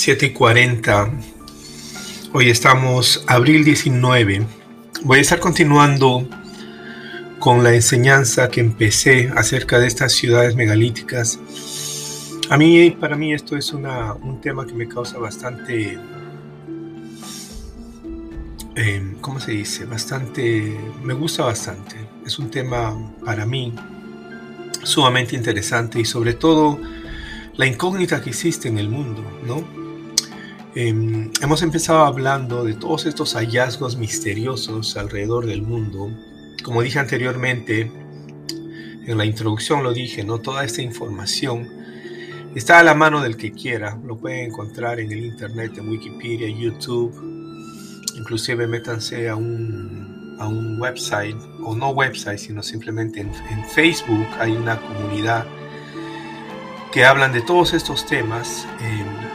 7 y 40. Hoy estamos abril 19. Voy a estar continuando con la enseñanza que empecé acerca de estas ciudades megalíticas. A mí, para mí, esto es una, un tema que me causa bastante, eh, ¿cómo se dice? Bastante, me gusta bastante. Es un tema para mí sumamente interesante y sobre todo la incógnita que existe en el mundo, ¿no? Em, hemos empezado hablando de todos estos hallazgos misteriosos alrededor del mundo. Como dije anteriormente, en la introducción lo dije, ¿no? Toda esta información está a la mano del que quiera. Lo pueden encontrar en el internet, en Wikipedia, YouTube. Inclusive métanse a un, a un website, o no website, sino simplemente en, Facebook hay una comunidad que hablan de todos estos temas. Em,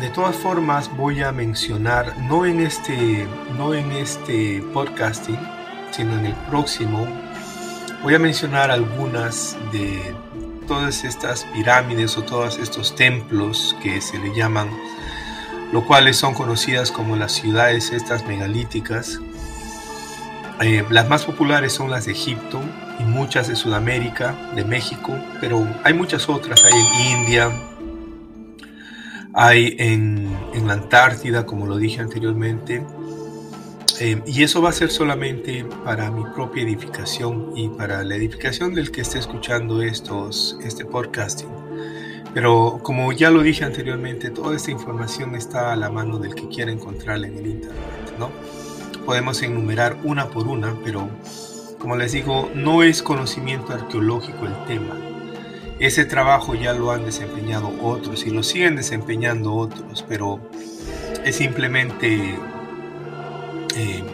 de todas formas voy a mencionar, no en este, no en este podcasting, sino en el próximo, voy a mencionar algunas de todas estas pirámides o todos estos templos que se le llaman, lo cuales son conocidas como las ciudades estas megalíticas. Eh, las más populares son las de Egipto y muchas de Sudamérica, de México, pero hay muchas otras, hay en India, hay en, la Antártida, como lo dije anteriormente. Eh, y eso va a ser solamente para mi propia edificación y para la edificación del que esté escuchando estos, este podcasting. Pero como ya lo dije anteriormente, toda esta información está a la mano del que quiera encontrarla en el Internet. ¿no? Podemos enumerar una por una, pero como les digo, no es conocimiento arqueológico el tema ese trabajo ya lo han desempeñado otros y lo siguen desempeñando otros, pero es simplemente eh,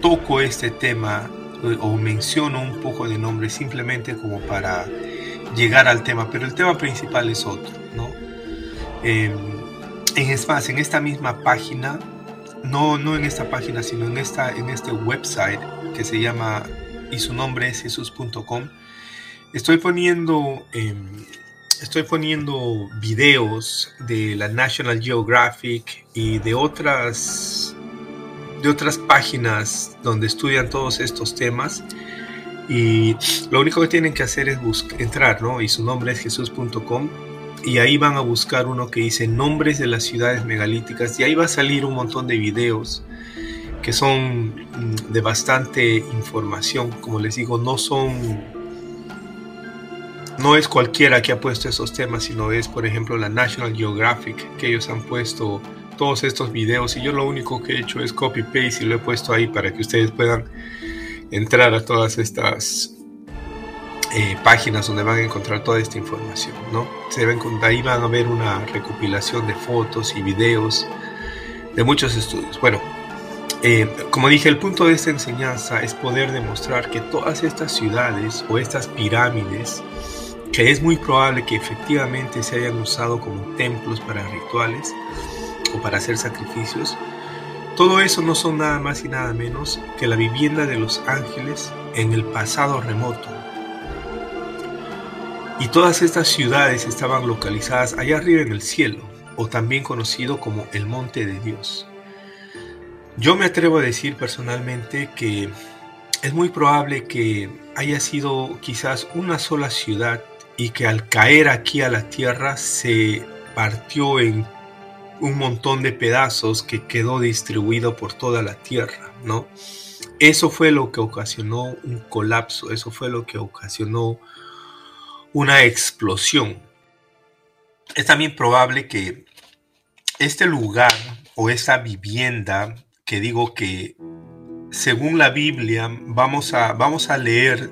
toco este tema eh, o menciono un poco de nombre simplemente como para llegar al tema, pero el tema principal es otro, ¿no? Eh, es más, en esta misma página, no, no en esta página, sino en, esta, en este website que se llama y su nombre es jesús.com, Estoy poniendo, em, estoy poniendo videos de la National Geographic y de otras, de otras páginas donde estudian todos estos temas. Y lo único que tienen que hacer es entrar, ¿no? Y su nombre es jesús.com. Y ahí van a buscar uno que dice nombres de las ciudades megalíticas. Y ahí va a salir un montón de videos que son mm, de bastante información. Como les digo, no son no es cualquiera que ha puesto esos temas, sino es, por ejemplo, la National Geographic, que ellos han puesto todos estos videos y yo lo único que he hecho es copy-paste y lo he puesto ahí para que ustedes puedan entrar a todas estas eh, páginas donde van a encontrar toda esta información, ¿no? Se ven, ahí van a ver una recopilación de fotos y videos de muchos estudios. Bueno, eh, como dije, el punto de esta enseñanza es poder demostrar que todas estas ciudades o estas pirámides que es muy probable que efectivamente se hayan usado como templos para rituales o para hacer sacrificios, todo eso no son nada más y nada menos que la vivienda de los ángeles en el pasado remoto. Y todas estas ciudades estaban localizadas allá arriba en el cielo, o también conocido como el Monte de Dios. Yo me atrevo a decir personalmente que es muy probable que haya sido quizás una sola ciudad y que al caer aquí a la tierra se partió en un montón de pedazos que quedó distribuido por toda la tierra, ¿no? Eso fue lo que ocasionó un colapso, eso fue lo que ocasionó una explosión. Es también probable que este lugar o esta vivienda que digo que según la Biblia vamos a, vamos a leer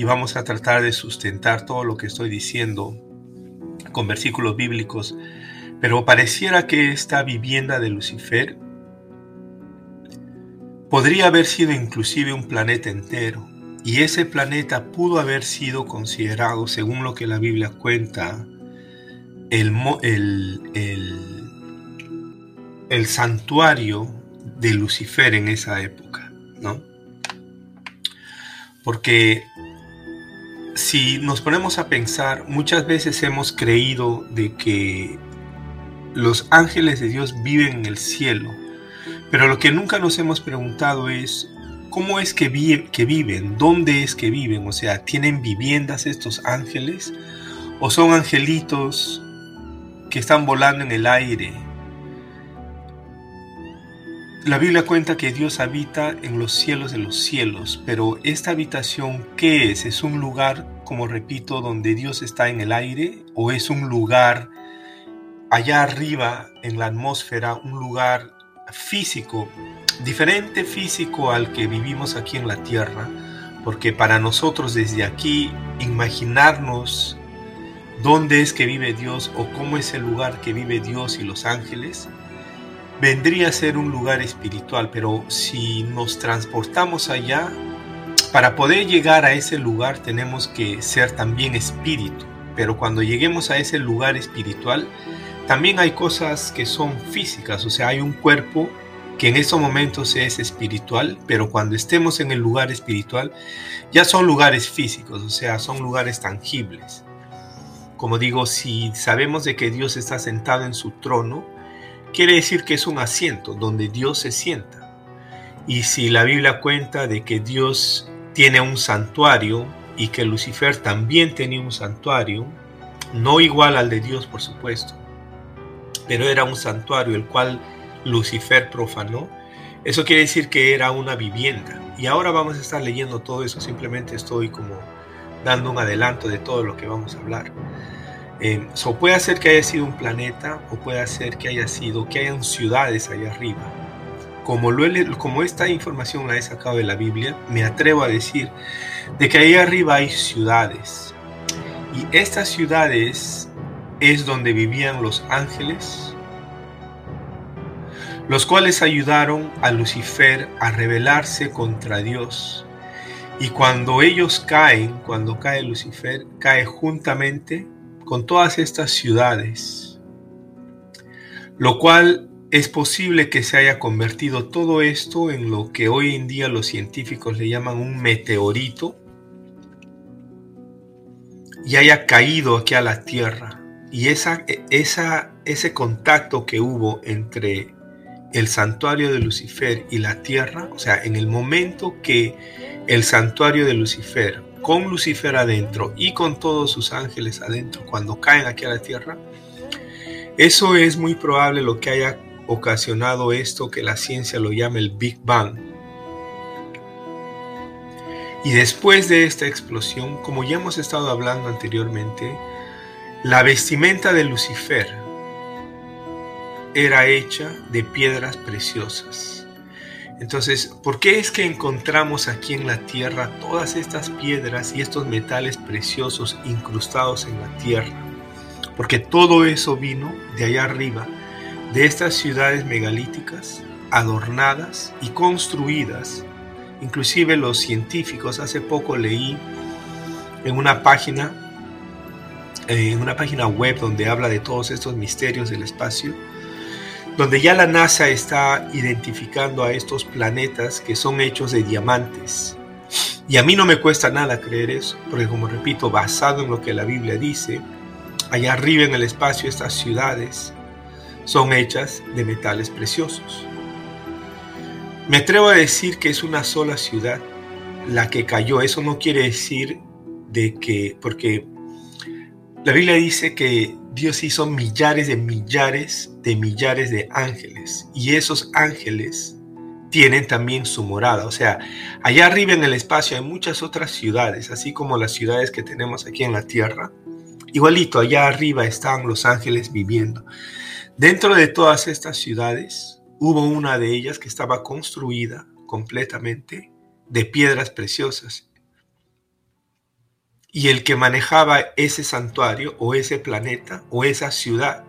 y vamos a tratar de sustentar todo lo que estoy diciendo con versículos bíblicos, pero pareciera que esta vivienda de Lucifer podría haber sido inclusive un planeta entero, y ese planeta pudo haber sido considerado, según lo que la Biblia cuenta, el, el, el, el santuario de Lucifer en esa época, ¿no? Porque si nos ponemos a pensar, muchas veces hemos creído de que los ángeles de Dios viven en el cielo, pero lo que nunca nos hemos preguntado es cómo es que, que viven, dónde es que viven, o sea, ¿tienen viviendas estos ángeles? ¿O son angelitos que están volando en el aire? La Biblia cuenta que Dios habita en los cielos de los cielos, pero esta habitación, ¿qué es? ¿Es un lugar, como repito, donde Dios está en el aire? ¿O es un lugar allá arriba en la atmósfera, un lugar físico, diferente físico al que vivimos aquí en la tierra? Porque para nosotros desde aquí, imaginarnos dónde es que vive Dios o cómo es el lugar que vive Dios y los ángeles, vendría a ser un lugar espiritual, pero si nos transportamos allá, para poder llegar a ese lugar tenemos que ser también espíritu, pero cuando lleguemos a ese lugar espiritual, también hay cosas que son físicas, o sea, hay un cuerpo que en esos momentos es espiritual, pero cuando estemos en el lugar espiritual, ya son lugares físicos, o sea, son lugares tangibles. Como digo, si sabemos de que Dios está sentado en su trono, quiere decir que es un asiento donde Dios se sienta. Y si la Biblia cuenta de que Dios tiene un santuario y que Lucifer también tenía un santuario, no igual al de Dios por supuesto, pero era un santuario el cual Lucifer profanó, eso quiere decir que era una vivienda. Y ahora vamos a estar leyendo todo eso, simplemente estoy como dando un adelanto de todo lo que vamos a hablar. Eh, puede ser que haya sido un planeta o puede ser que haya sido que hayan ciudades allá arriba. Como, lo como esta información la he sacado de la Biblia, me atrevo a decir de que ahí arriba hay ciudades. Y estas ciudades es donde vivían los ángeles, los cuales ayudaron a Lucifer a rebelarse contra Dios. Y cuando ellos caen, cuando cae Lucifer, cae juntamente con todas estas ciudades, lo cual es posible que se haya convertido todo esto en lo que hoy en día los científicos le llaman un meteorito y haya caído aquí a la Tierra. Y esa, ese contacto que hubo entre el santuario de Lucifer y la Tierra, o sea, en el momento que el santuario de Lucifer con Lucifer adentro y con todos sus ángeles adentro cuando caen aquí a la tierra, eso es muy probable lo que haya ocasionado esto que la ciencia lo llama el Big Bang. Y después de esta explosión, como ya hemos estado hablando anteriormente, la vestimenta de Lucifer era hecha de piedras preciosas. Entonces, ¿por qué es que encontramos aquí en la tierra todas estas piedras y estos metales preciosos incrustados en la tierra? Porque todo eso vino de allá arriba, de estas ciudades megalíticas, adornadas y construidas. Inclusive los científicos, hace poco leí en una página, en una página web donde habla de todos estos misterios del espacio, donde ya la NASA está identificando a estos planetas que son hechos de diamantes. Y a mí no me cuesta nada creer eso, porque como repito, basado en lo que la Biblia dice, allá arriba en el espacio estas ciudades son hechas de metales preciosos. Me atrevo a decir que es una sola ciudad la que cayó. Eso no quiere decir de que, porque la Biblia dice que Dios hizo millares de millares de millares de ángeles y esos ángeles tienen también su morada. O sea, allá arriba en el espacio hay muchas otras ciudades, así como las ciudades que tenemos aquí en la tierra. Igualito, allá arriba están los ángeles viviendo. Dentro de todas estas ciudades hubo una de ellas que estaba construida completamente de piedras preciosas y el que manejaba ese santuario o ese planeta o esa ciudad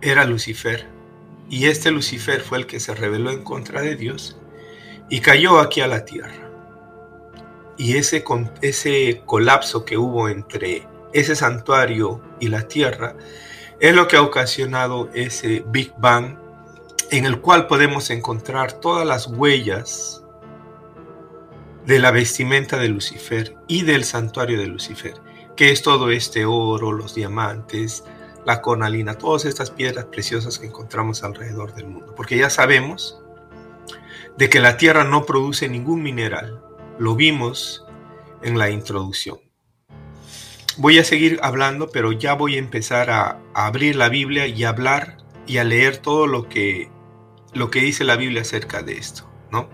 era Lucifer. Y este Lucifer fue el que se rebeló en contra de Dios y cayó aquí a la tierra. Y ese, ese colapso que hubo entre ese santuario y la tierra es lo que ha ocasionado ese Big Bang en el cual podemos encontrar todas las huellas de la vestimenta de Lucifer y del santuario de Lucifer, que es todo este oro, los diamantes, la cornalina, todas estas piedras preciosas que encontramos alrededor del mundo. Porque ya sabemos de que la Tierra no produce ningún mineral. Lo vimos en la introducción. Voy a seguir hablando, pero ya voy a empezar a, abrir la Biblia y hablar y a leer todo lo que, lo que dice la Biblia acerca de esto, ¿no?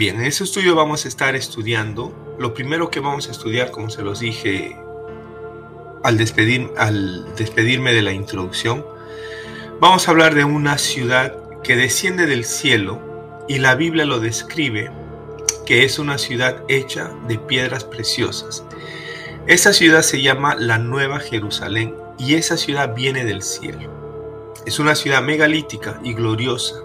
Bien, en ese estudio vamos a estar estudiando. Lo primero que vamos a estudiar, como se los dije al, despedir, al despedirme de la introducción, vamos a hablar de una ciudad que desciende del cielo y la Biblia lo describe que es una ciudad hecha de piedras preciosas. Esa ciudad se llama la Nueva Jerusalén y esa ciudad viene del cielo. Es una ciudad megalítica y gloriosa.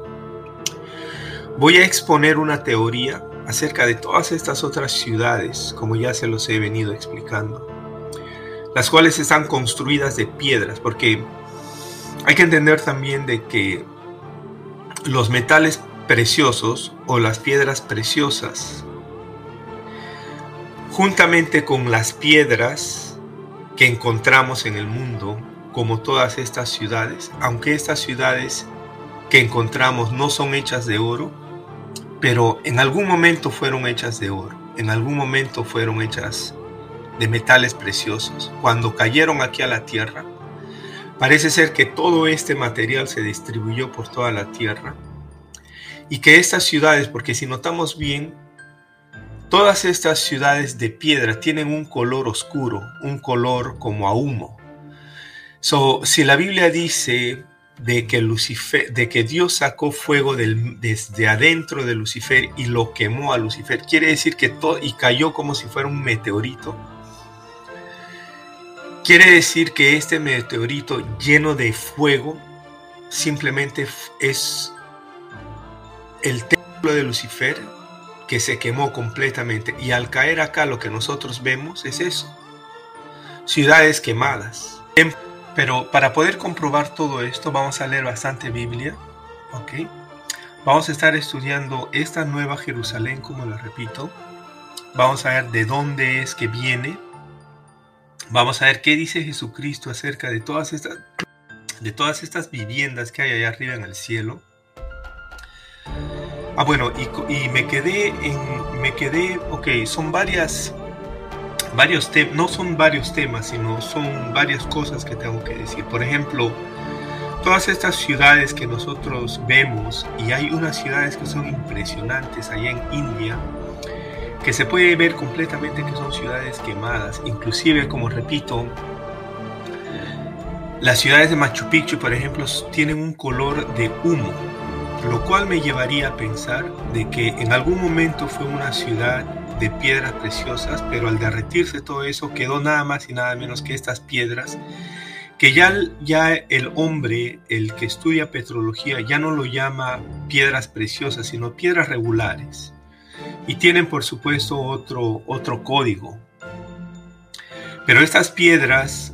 Voy a exponer una teoría acerca de todas estas otras ciudades, como ya se los he venido explicando las cuales están construidas de piedras, porque hay que entender también de que los metales preciosos o las piedras preciosas, juntamente con las piedras que encontramos en el mundo, como todas estas ciudades, aunque estas ciudades que encontramos no son hechas de oro, pero en algún momento fueron hechas de oro, en algún momento fueron hechas de metales preciosos, cuando cayeron aquí a la tierra, parece ser que todo este material se distribuyó por toda la tierra y que estas ciudades, porque si notamos bien, todas estas ciudades de piedra tienen un color oscuro, un color como a humo. So, si la Biblia dice de que, Lucifer, de que Dios sacó fuego desde adentro de Lucifer y lo quemó a Lucifer, quiere decir que todo y cayó como si fuera un meteorito Quiere decir que este meteorito lleno de fuego simplemente es el templo de Lucifer que se quemó completamente. Y al caer acá lo que nosotros vemos es eso. Ciudades quemadas. Pero para poder comprobar todo esto vamos a leer bastante Biblia. ¿ok? Vamos a estar estudiando esta nueva Jerusalén, como lo repito. Vamos a ver de dónde es que viene Vamos a ver qué dice Jesucristo acerca de todas estas, de todas estas viviendas que hay allá arriba en el cielo. Ah, bueno, y, me quedé en, me quedé, ok, son varias, varios temas, no son varios temas, sino son varias cosas que tengo que decir. Por ejemplo, todas estas ciudades que nosotros vemos, y hay unas ciudades que son impresionantes allá en India, que se puede ver completamente que son ciudades quemadas, inclusive como repito, las ciudades de Machu Picchu, por ejemplo, tienen un color de humo, lo cual me llevaría a pensar de que en algún momento fue una ciudad de piedras preciosas, pero al derretirse todo eso quedó nada más y nada menos que estas piedras que ya, ya el hombre, el que estudia petrología, ya no lo llama piedras preciosas, sino piedras regulares y tienen por supuesto otro, otro código. Pero estas piedras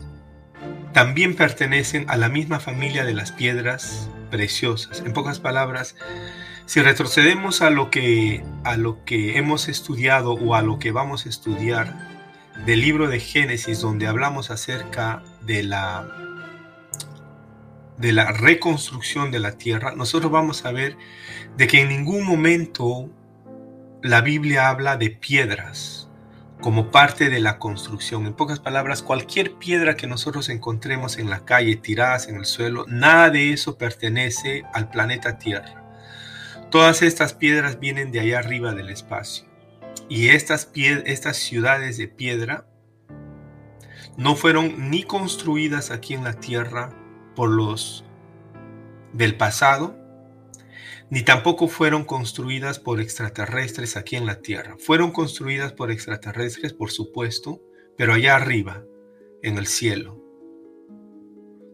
también pertenecen a la misma familia de las piedras preciosas. En pocas palabras, si retrocedemos a lo que, a lo que hemos estudiado o a lo que vamos a estudiar del libro de Génesis, donde hablamos acerca de la, de la reconstrucción de la tierra, nosotros vamos a ver de que en ningún momento la Biblia habla de piedras como parte de la construcción. En pocas palabras, cualquier piedra que nosotros encontremos en la calle, tiradas en el suelo, nada de eso pertenece al planeta Tierra. Todas estas piedras vienen de allá arriba del espacio. Y estas, estas ciudades de piedra no fueron ni construidas aquí en la Tierra por los del pasado, ni tampoco fueron construidas por extraterrestres aquí en la Tierra. Fueron construidas por extraterrestres, por supuesto, pero allá arriba, en el cielo,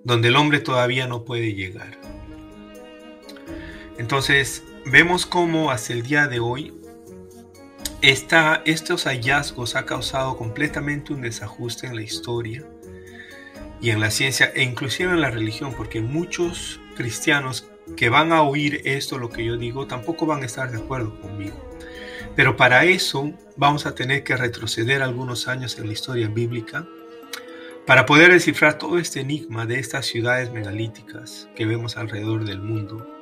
donde el hombre todavía no puede llegar. Entonces, vemos cómo hasta el día de hoy estos hallazgos ha causado completamente un desajuste en la historia y en la ciencia e inclusive en la religión, porque muchos cristianos que van a oír esto, lo que yo digo, tampoco van a estar de acuerdo conmigo. Pero para eso vamos a tener que retroceder algunos años en la historia bíblica para poder descifrar todo este enigma de estas ciudades megalíticas que vemos alrededor del mundo.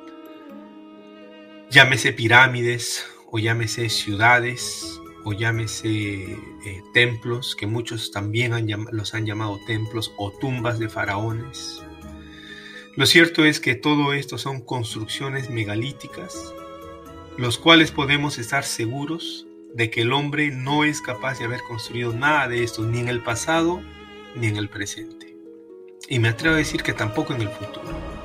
Llámese pirámides o llámese ciudades o llámese eh, templos, que muchos también los han llamado templos o tumbas de faraones. Lo cierto es que todo esto son construcciones megalíticas, los cuales podemos estar seguros de que el hombre no es capaz de haber construido nada de esto, ni en el pasado ni en el presente. Y me atrevo a decir que tampoco en el futuro.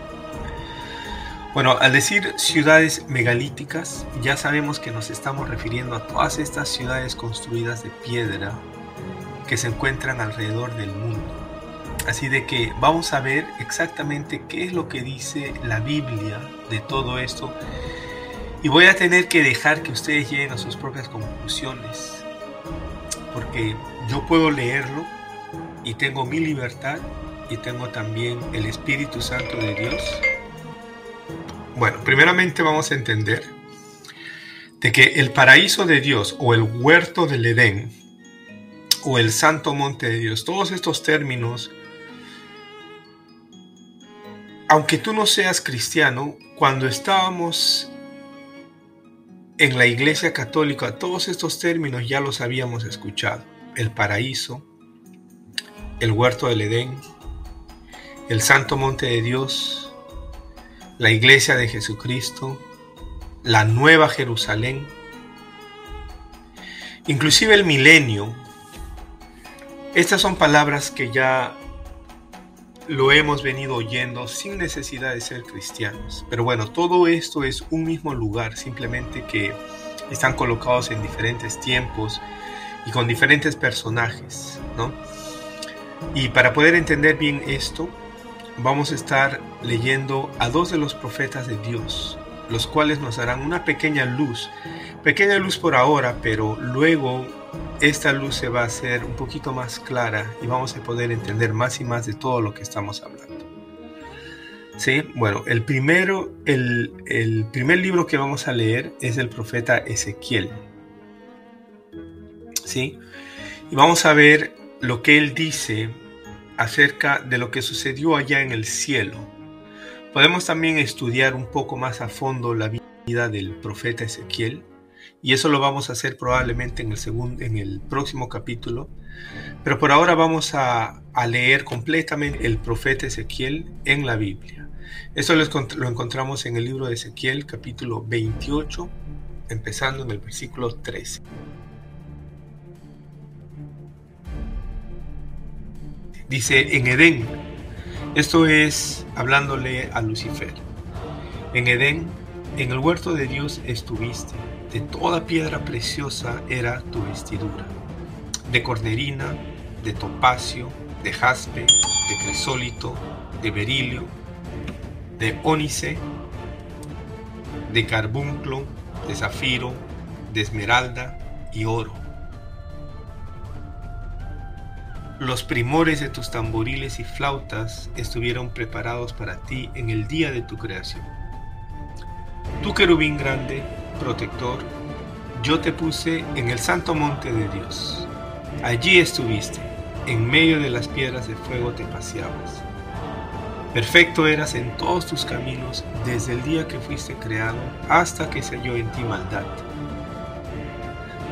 Bueno, al decir ciudades megalíticas, ya sabemos que nos estamos refiriendo a todas estas ciudades construidas de piedra que se encuentran alrededor del mundo. Así de que vamos a ver exactamente qué es lo que dice la Biblia de todo esto. Y voy a tener que dejar que ustedes lleguen a sus propias conclusiones. Porque yo puedo leerlo y tengo mi libertad y tengo también el Espíritu Santo de Dios bueno, primeramente vamos a entender de que el paraíso de Dios o el huerto del Edén o el santo monte de Dios, todos estos términos, aunque tú no seas cristiano, cuando estábamos en la iglesia católica, todos estos términos ya los habíamos escuchado. El paraíso, el huerto del Edén, el santo monte de Dios, la iglesia de Jesucristo, la nueva Jerusalén, inclusive el milenio. Estas son palabras que ya lo hemos venido oyendo sin necesidad de ser cristianos. Pero bueno, todo esto es un mismo lugar, simplemente que están colocados en diferentes tiempos y con diferentes personajes, ¿no? Y para poder entender bien esto, vamos a estar leyendo a dos de los profetas de Dios, los cuales nos darán una pequeña luz, pequeña luz por ahora, pero luego esta luz se va a hacer un poquito más clara y vamos a poder entender más y más de todo lo que estamos hablando. Sí, bueno, el primero, el, el primer libro que vamos a leer es el profeta Ezequiel. Sí, y vamos a ver lo que él dice acerca de lo que sucedió allá en el cielo. Podemos también estudiar un poco más a fondo la vida del profeta Ezequiel y eso lo vamos a hacer probablemente en el, segundo, en el próximo capítulo. Pero por ahora vamos a, leer completamente el profeta Ezequiel en la Biblia. Eso lo, lo encontramos en el libro de Ezequiel capítulo 28, empezando en el versículo 13. Dice en Edén, esto es hablándole a Lucifer. En Edén, en el huerto de Dios estuviste, de toda piedra preciosa era tu vestidura, de cornerina, de topacio, de jaspe, de crisólito, de berilio, de ónice, de carbunclo, de zafiro, de esmeralda y oro Los primores de tus tamboriles y flautas estuvieron preparados para ti en el día de tu creación. Tu querubín grande, protector, yo te puse en el santo monte de Dios. Allí estuviste, en medio de las piedras de fuego te paseabas. Perfecto eras en todos tus caminos desde el día que fuiste creado hasta que se halló en ti maldad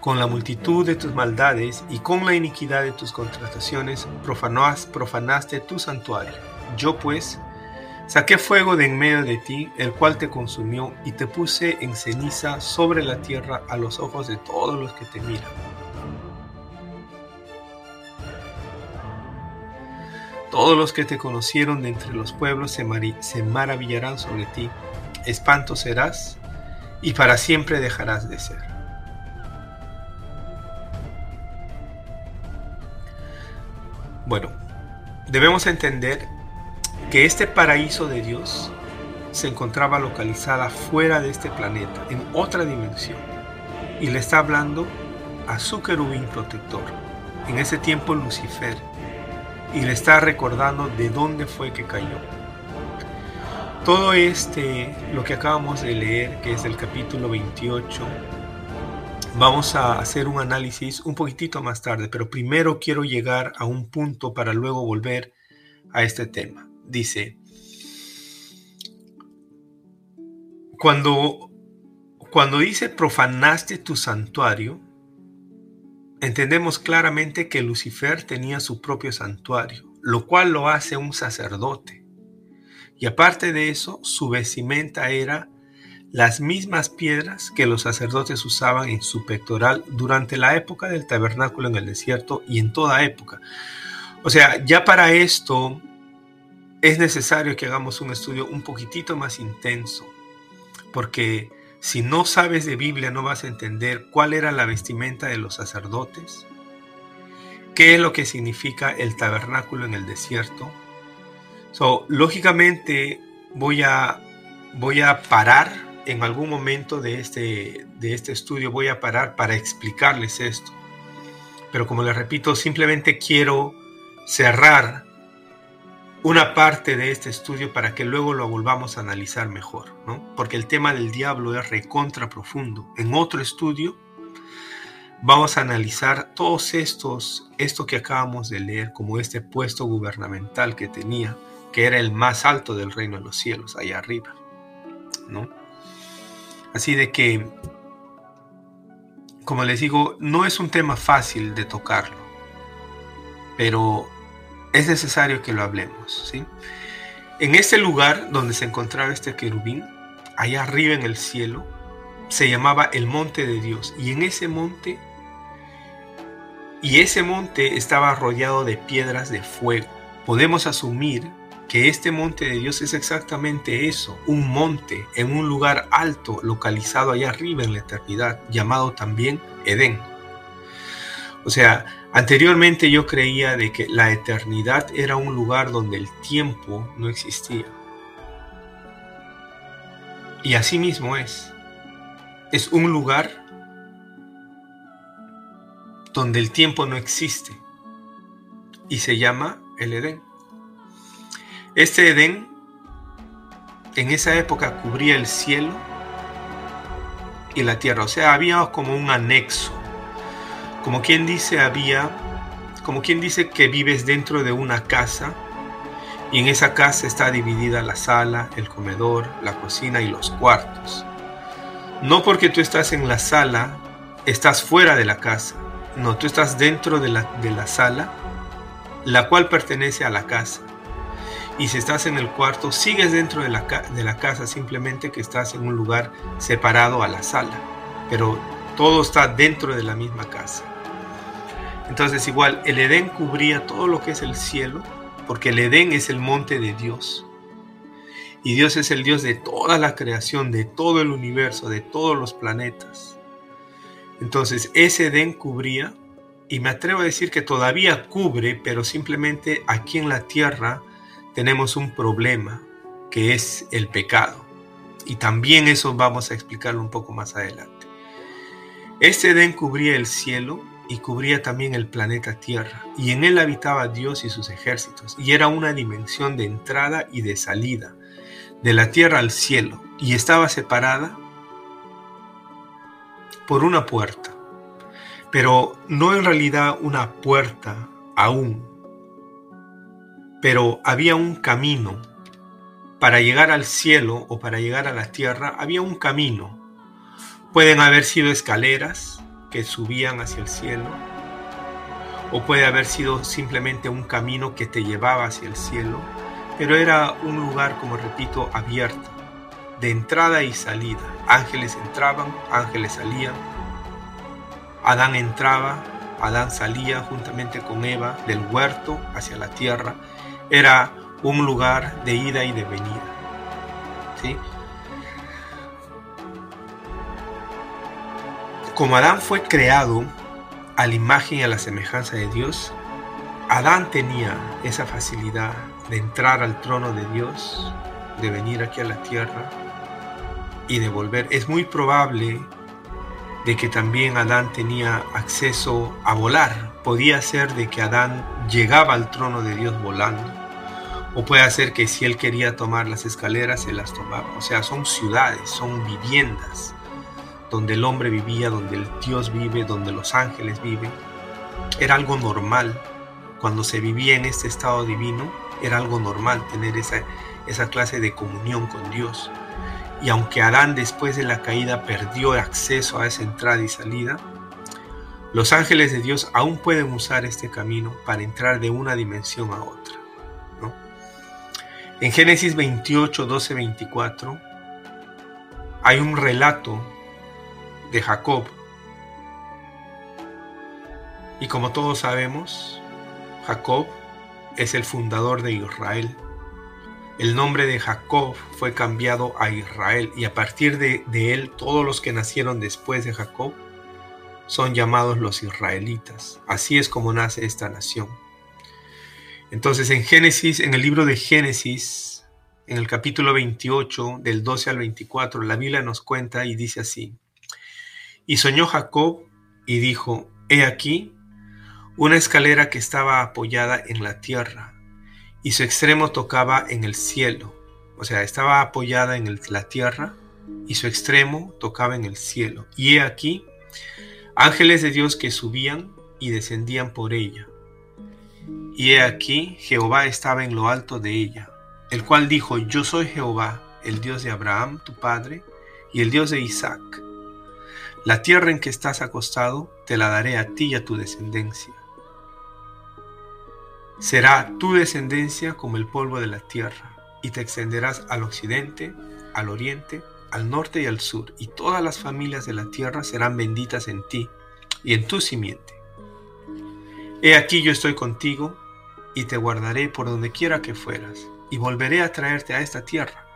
con la multitud de tus maldades y con la iniquidad de tus contrataciones profanaste tu santuario. Yo pues saqué fuego de en medio de ti, el cual te consumió, y te puse en ceniza sobre la tierra a los ojos de todos los que te miran. Todos los que te conocieron de entre los pueblos se, se maravillarán sobre ti. Espanto serás y para siempre dejarás de ser. Bueno, debemos entender que este paraíso de Dios se encontraba localizada fuera de este planeta, en otra dimensión. Y le está hablando a su querubín protector, en ese tiempo Lucifer, y le está recordando de dónde fue que cayó. Todo este, lo que acabamos de leer, que es el capítulo 28, vamos a hacer un análisis un poquitito más tarde, pero primero quiero llegar a un punto para luego volver a este tema. Dice, cuando, cuando dice profanaste tu santuario, entendemos claramente que Lucifer tenía su propio santuario, lo cual lo hace un sacerdote. Y aparte de eso, su vestimenta era las mismas piedras que los sacerdotes usaban en su pectoral durante la época del tabernáculo en el desierto y en toda época. O sea, ya para esto es necesario que hagamos un estudio un poquitito más intenso, porque si no sabes de Biblia no vas a entender cuál era la vestimenta de los sacerdotes, qué es lo que significa el tabernáculo en el desierto. So, lógicamente voy a, voy a parar en algún momento de este, de este estudio, voy a parar para explicarles esto. Pero como les repito, simplemente quiero cerrar una parte de este estudio para que luego lo volvamos a analizar mejor, ¿no? Porque el tema del diablo es recontra profundo. En otro estudio vamos a analizar todos estos, esto que acabamos de leer, como este puesto gubernamental que tenía, que era el más alto del reino de los cielos, allá arriba, ¿no? Así de que, como les digo, no es un tema fácil de tocarlo, pero es necesario que lo hablemos. ¿sí? En este lugar donde se encontraba este querubín, allá arriba en el cielo, se llamaba el monte de Dios. Y en ese monte, y ese monte estaba rodeado de piedras de fuego. Podemos asumir que este monte de Dios es exactamente eso, un monte en un lugar alto localizado allá arriba en la eternidad, llamado también Edén. O sea, Anteriormente yo creía de que la eternidad era un lugar donde el tiempo no existía. Y así mismo es. Es un lugar donde el tiempo no existe. Y se llama el Edén. Este Edén en esa época cubría el cielo y la tierra. O sea, había como un anexo como quien dice había, como quien dice que vives dentro de una casa y en esa casa está dividida la sala, el comedor, la cocina y los cuartos. No porque tú estás en la sala, estás fuera de la casa. No, tú estás dentro de la, de la sala, la cual pertenece a la casa. Y si estás en el cuarto, sigues dentro de la, de la casa, simplemente que estás en un lugar separado a la sala. Pero todo está dentro de la misma casa. Entonces igual, el Edén cubría todo lo que es el cielo, porque el Edén es el monte de Dios. Y Dios es el Dios de toda la creación, de todo el universo, de todos los planetas. Entonces ese Edén cubría, y me atrevo a decir que todavía cubre, pero simplemente aquí en la tierra tenemos un problema, que es el pecado. Y también eso vamos a explicarlo un poco más adelante. Este Edén cubría el cielo y cubría también el planeta Tierra, y en él habitaba Dios y sus ejércitos, y era una dimensión de entrada y de salida, de la tierra al cielo, y estaba separada por una puerta, pero no en realidad una puerta aún, pero había un camino para llegar al cielo o para llegar a la tierra, había un camino. Pueden haber sido escaleras, que subían hacia el cielo, o puede haber sido simplemente un camino que te llevaba hacia el cielo, pero era un lugar, como repito, abierto, de entrada y salida. Ángeles entraban, ángeles salían. Adán entraba, Adán salía juntamente con Eva del huerto hacia la tierra. Era un lugar de ida y de venida. ¿sí? Como Adán fue creado a la imagen y a la semejanza de Dios, Adán tenía esa facilidad de entrar al trono de Dios, de venir aquí a la tierra y de volver. Es muy probable de que también Adán tenía acceso a volar. Podía ser de que Adán llegaba al trono de Dios volando. O puede ser que si él quería tomar las escaleras, se las tomaba. O sea, son ciudades, son viviendas donde el hombre vivía, donde el Dios vive, donde los ángeles viven. Era algo normal. Cuando se vivía en este estado divino, era algo normal tener esa, esa clase de comunión con Dios. Y aunque Adán después de la caída perdió acceso a esa entrada y salida, los ángeles de Dios aún pueden usar este camino para entrar de una dimensión a otra. En Génesis 28, 12, 24 hay un relato de Jacob. Y como todos sabemos, Jacob es el fundador de Israel. El nombre de Jacob fue cambiado a Israel y a partir de, de, él todos los que nacieron después de Jacob son llamados los israelitas. Así es como nace esta nación. Entonces en Génesis, en el libro de Génesis, en el capítulo 28, del 12 al 24, la Biblia nos cuenta y dice así. Y soñó Jacob y dijo, He aquí una escalera que estaba apoyada en la tierra y su extremo tocaba en el cielo. O sea, estaba apoyada en la tierra y su extremo tocaba en el cielo. Y he aquí ángeles de Dios que subían y descendían por ella. Y he aquí Jehová estaba en lo alto de ella, el cual dijo, Yo soy Jehová, el Dios de Abraham, tu padre, y el Dios de Isaac. La tierra en que estás acostado te la daré a ti y a tu descendencia. Será tu descendencia como el polvo de la tierra, y te extenderás al occidente, al oriente, al norte y al sur, y todas las familias de la tierra serán benditas en ti y en tu simiente. He aquí yo estoy contigo, y te guardaré por donde quiera que fueras, y volveré a traerte a esta tierra,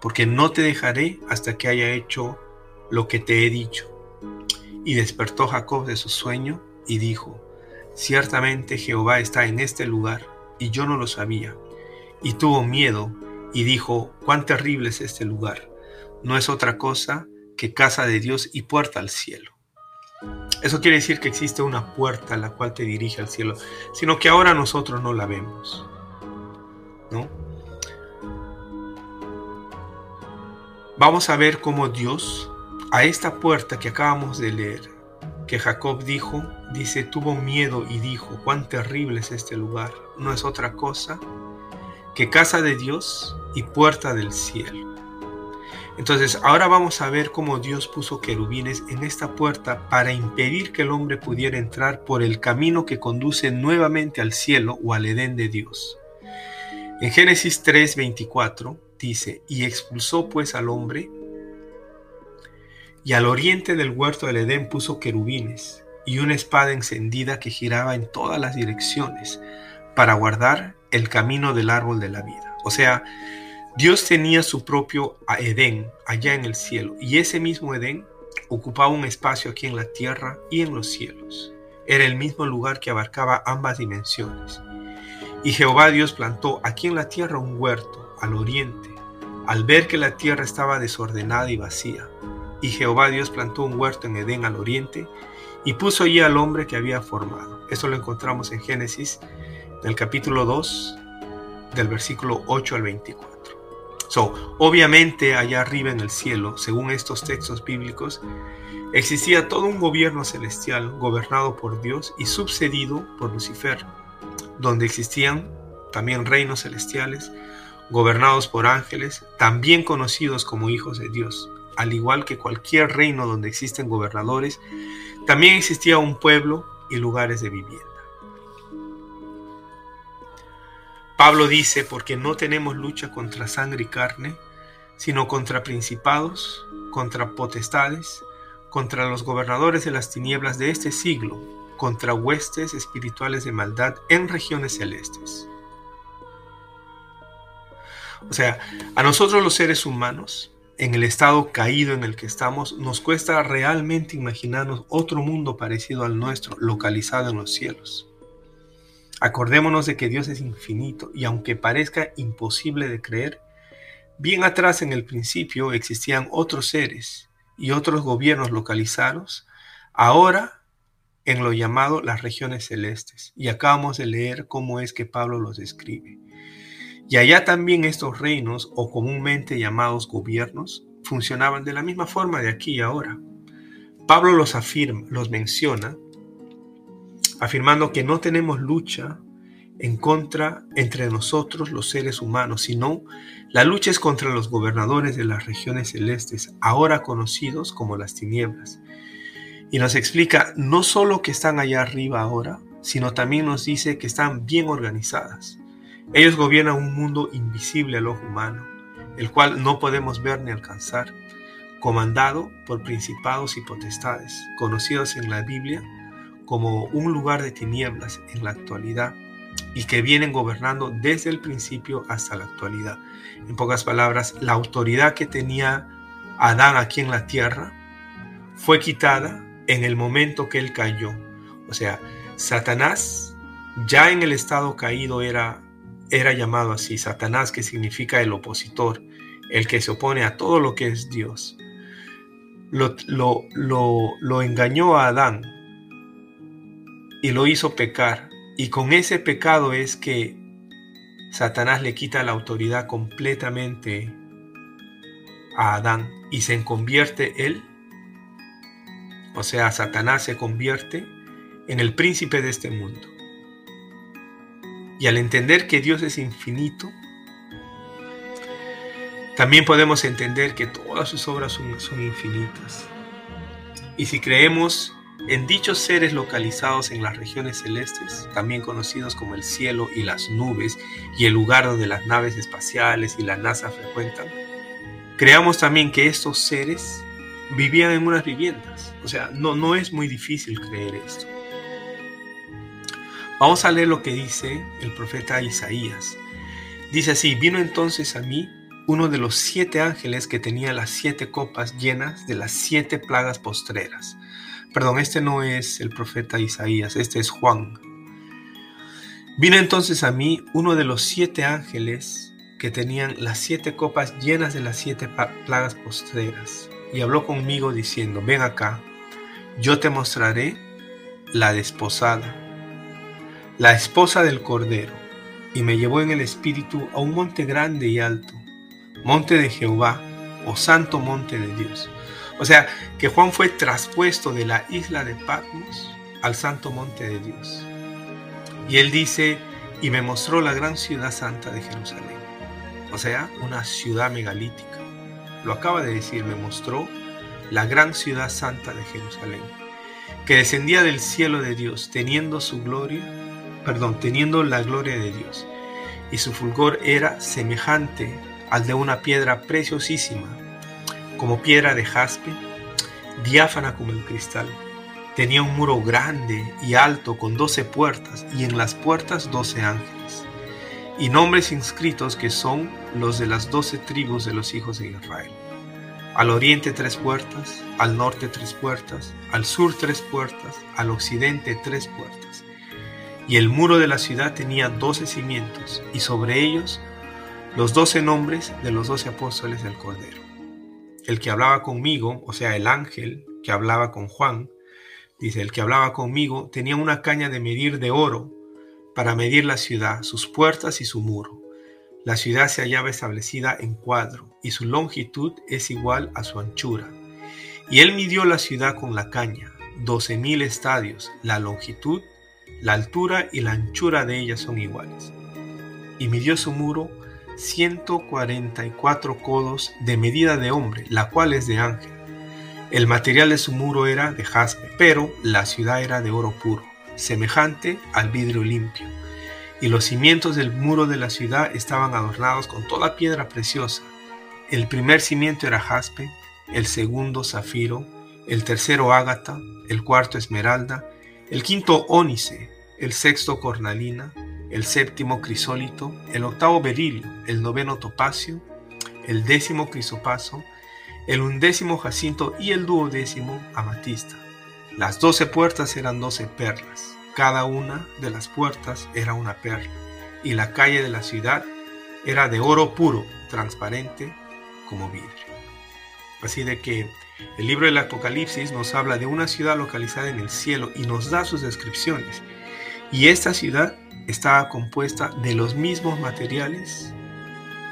porque no te dejaré hasta que haya hecho lo que te he dicho. Y despertó Jacob de su sueño y dijo, Ciertamente Jehová está en este lugar, y yo no lo sabía. Y tuvo miedo y dijo, cuán terrible es este lugar. No es otra cosa que casa de Dios y puerta al cielo. Eso quiere decir que existe una puerta a la cual te dirige al cielo, sino que ahora nosotros no la vemos. ¿No? Vamos a ver cómo Dios a esta puerta que acabamos de leer, que Jacob dijo, dice, tuvo miedo y dijo, cuán terrible es este lugar. No es otra cosa que casa de Dios y puerta del cielo. Entonces, ahora vamos a ver cómo Dios puso querubines en esta puerta para impedir que el hombre pudiera entrar por el camino que conduce nuevamente al cielo o al Edén de Dios. En Génesis 3:24 dice, y expulsó pues al hombre y al oriente del huerto del Edén puso querubines y una espada encendida que giraba en todas las direcciones para guardar el camino del árbol de la vida. O sea, Dios tenía su propio Edén allá en el cielo y ese mismo Edén ocupaba un espacio aquí en la tierra y en los cielos. Era el mismo lugar que abarcaba ambas dimensiones. Y Jehová Dios plantó aquí en la tierra un huerto al oriente, al ver que la tierra estaba desordenada y vacía y Jehová Dios plantó un huerto en Edén al oriente y puso allí al hombre que había formado. Esto lo encontramos en Génesis, del capítulo 2, del versículo 8 al 24. So, obviamente allá arriba en el cielo, según estos textos bíblicos, existía todo un gobierno celestial gobernado por Dios y subcedido por Lucifer, donde existían también reinos celestiales gobernados por ángeles, también conocidos como hijos de Dios al igual que cualquier reino donde existen gobernadores, también existía un pueblo y lugares de vivienda. Pablo dice, porque no tenemos lucha contra sangre y carne, sino contra principados, contra potestades, contra los gobernadores de las tinieblas de este siglo, contra huestes espirituales de maldad en regiones celestes. O sea, a nosotros los seres humanos en el estado caído en el que estamos, nos cuesta realmente imaginarnos otro mundo parecido al nuestro, localizado en los cielos. Acordémonos de que Dios es infinito y aunque parezca imposible de creer, bien atrás en el principio existían otros seres y otros gobiernos localizados, ahora en lo llamado las regiones celestes. Y acabamos de leer cómo es que Pablo los describe. Y allá también estos reinos, o comúnmente llamados gobiernos, funcionaban de la misma forma de aquí y ahora. Pablo los afirma, los menciona, afirmando que no tenemos lucha en contra entre nosotros los seres humanos, sino la lucha es contra los gobernadores de las regiones celestes, ahora conocidos como las tinieblas. Y nos explica no solo que están allá arriba ahora, sino también nos dice que están bien organizadas. Ellos gobiernan un mundo invisible al ojo humano, el cual no podemos ver ni alcanzar, comandado por principados y potestades, conocidos en la Biblia como un lugar de tinieblas en la actualidad y que vienen gobernando desde el principio hasta la actualidad. En pocas palabras, la autoridad que tenía Adán aquí en la tierra fue quitada en el momento que él cayó. O sea, Satanás ya en el estado caído era, era llamado así, Satanás que significa el opositor, el que se opone a todo lo que es Dios. Lo, lo, lo engañó a Adán y lo hizo pecar y con ese pecado es que Satanás le quita la autoridad completamente a Adán y se convierte él, o sea, Satanás se convierte en el príncipe de este mundo. Y al entender que Dios es infinito, también podemos entender que todas sus obras son, son infinitas. Y si creemos en dichos seres localizados en las regiones celestes, también conocidos como el cielo y las nubes y el lugar donde las naves espaciales y la NASA frecuentan, creamos también que estos seres vivían en unas viviendas. O sea, no, no es muy difícil creer esto. Vamos a leer lo que dice el profeta Isaías. Dice así, vino entonces a mí uno de los siete ángeles que tenía las siete copas llenas de las siete plagas postreras Perdón, este no es el profeta Isaías, este es Juan. Vino entonces a mí uno de los siete ángeles que tenían las siete copas llenas de las siete plagas postreras, y habló conmigo diciendo, ven acá, yo te mostraré la desposada, la esposa del Cordero, y me llevó en el espíritu a un monte grande y alto, monte de Jehová, o santo monte de Dios o sea, que Juan fue traspuesto de la isla de Patmos al santo monte de Dios. Y él dice, y me mostró la gran ciudad santa de Jerusalén. O sea, una ciudad megalítica. Lo acaba de decir, me mostró la gran ciudad santa de Jerusalén, que descendía del cielo de Dios, teniendo su gloria, perdón, teniendo la gloria de Dios. Y su fulgor era semejante al de una piedra preciosísima como piedra de jaspe, diáfana como el cristal. Tenía un muro grande y alto con doce puertas y en las puertas doce ángeles, y nombres inscritos que son los de las doce tribus de los hijos de Israel. Al oriente tres puertas, al norte tres puertas, al sur tres puertas, al occidente tres puertas. Y el muro de la ciudad tenía doce cimientos, y sobre ellos los doce nombres de los doce apóstoles del Cordero el que hablaba conmigo, o sea, el ángel que hablaba con Juan, dice, el que hablaba conmigo tenía una caña de medir de oro para medir la ciudad, sus puertas y su muro. La ciudad se hallaba establecida en cuadro y su longitud es igual a su anchura. Y él midió la ciudad con la caña, doce mil estadios, la longitud, la altura y la anchura de ella son iguales. Y midió su muro 144 codos de medida de hombre, la cual es de ángel. El material de su muro era de jaspe, pero la ciudad era de oro puro, semejante al vidrio limpio. Y los cimientos del muro de la ciudad estaban adornados con toda piedra preciosa. El primer cimiento era jaspe, el segundo zafiro, el tercero ágata, el cuarto esmeralda, el quinto ónice, el sexto cornalina, el séptimo crisólito, el octavo berilio, el noveno topacio, el décimo crisopaso, el undécimo jacinto y el duodécimo amatista. Las doce puertas eran doce perlas, Cada una de las puertas era una perla, y la calle de la ciudad era de oro puro, transparente como vidrio. Así de que el libro del Apocalipsis nos habla de una ciudad localizada en el cielo y nos da sus descripciones. Y esta ciudad estaba compuesta de los mismos materiales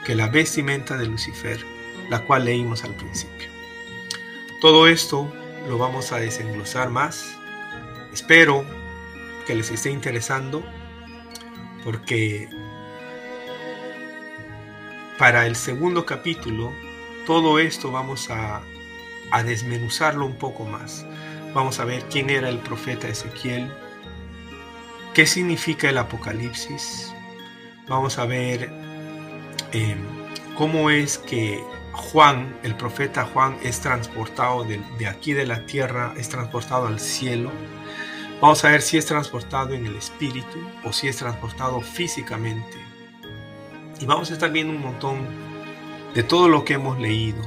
que la vestimenta de Lucifer, la cual leímos al principio. Todo esto lo vamos a desenglosar más. Espero que les esté interesando porque para el segundo capítulo todo esto vamos a, a desmenuzarlo un poco más. Vamos a ver quién era el profeta Ezequiel, qué significa el Apocalipsis. Vamos a ver em, cómo es que Juan, el profeta Juan, es transportado de, de, aquí de la tierra, es transportado al cielo. Vamos a ver si es transportado en el espíritu o si es transportado físicamente. Y vamos a estar viendo un montón de todo lo que hemos leído.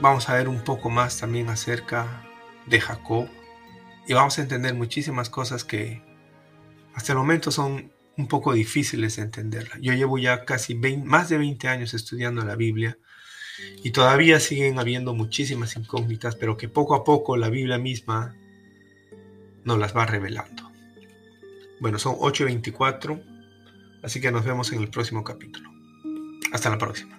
Vamos a ver un poco más también acerca de Jacob y vamos a entender muchísimas cosas que hasta el momento son un poco difíciles de entender. Yo llevo ya casi más de 20 años estudiando la Biblia y todavía siguen habiendo muchísimas incógnitas, pero que poco a poco la Biblia misma nos las va revelando. Bueno, son 8.24, así que nos vemos en el próximo capítulo. Hasta la próxima.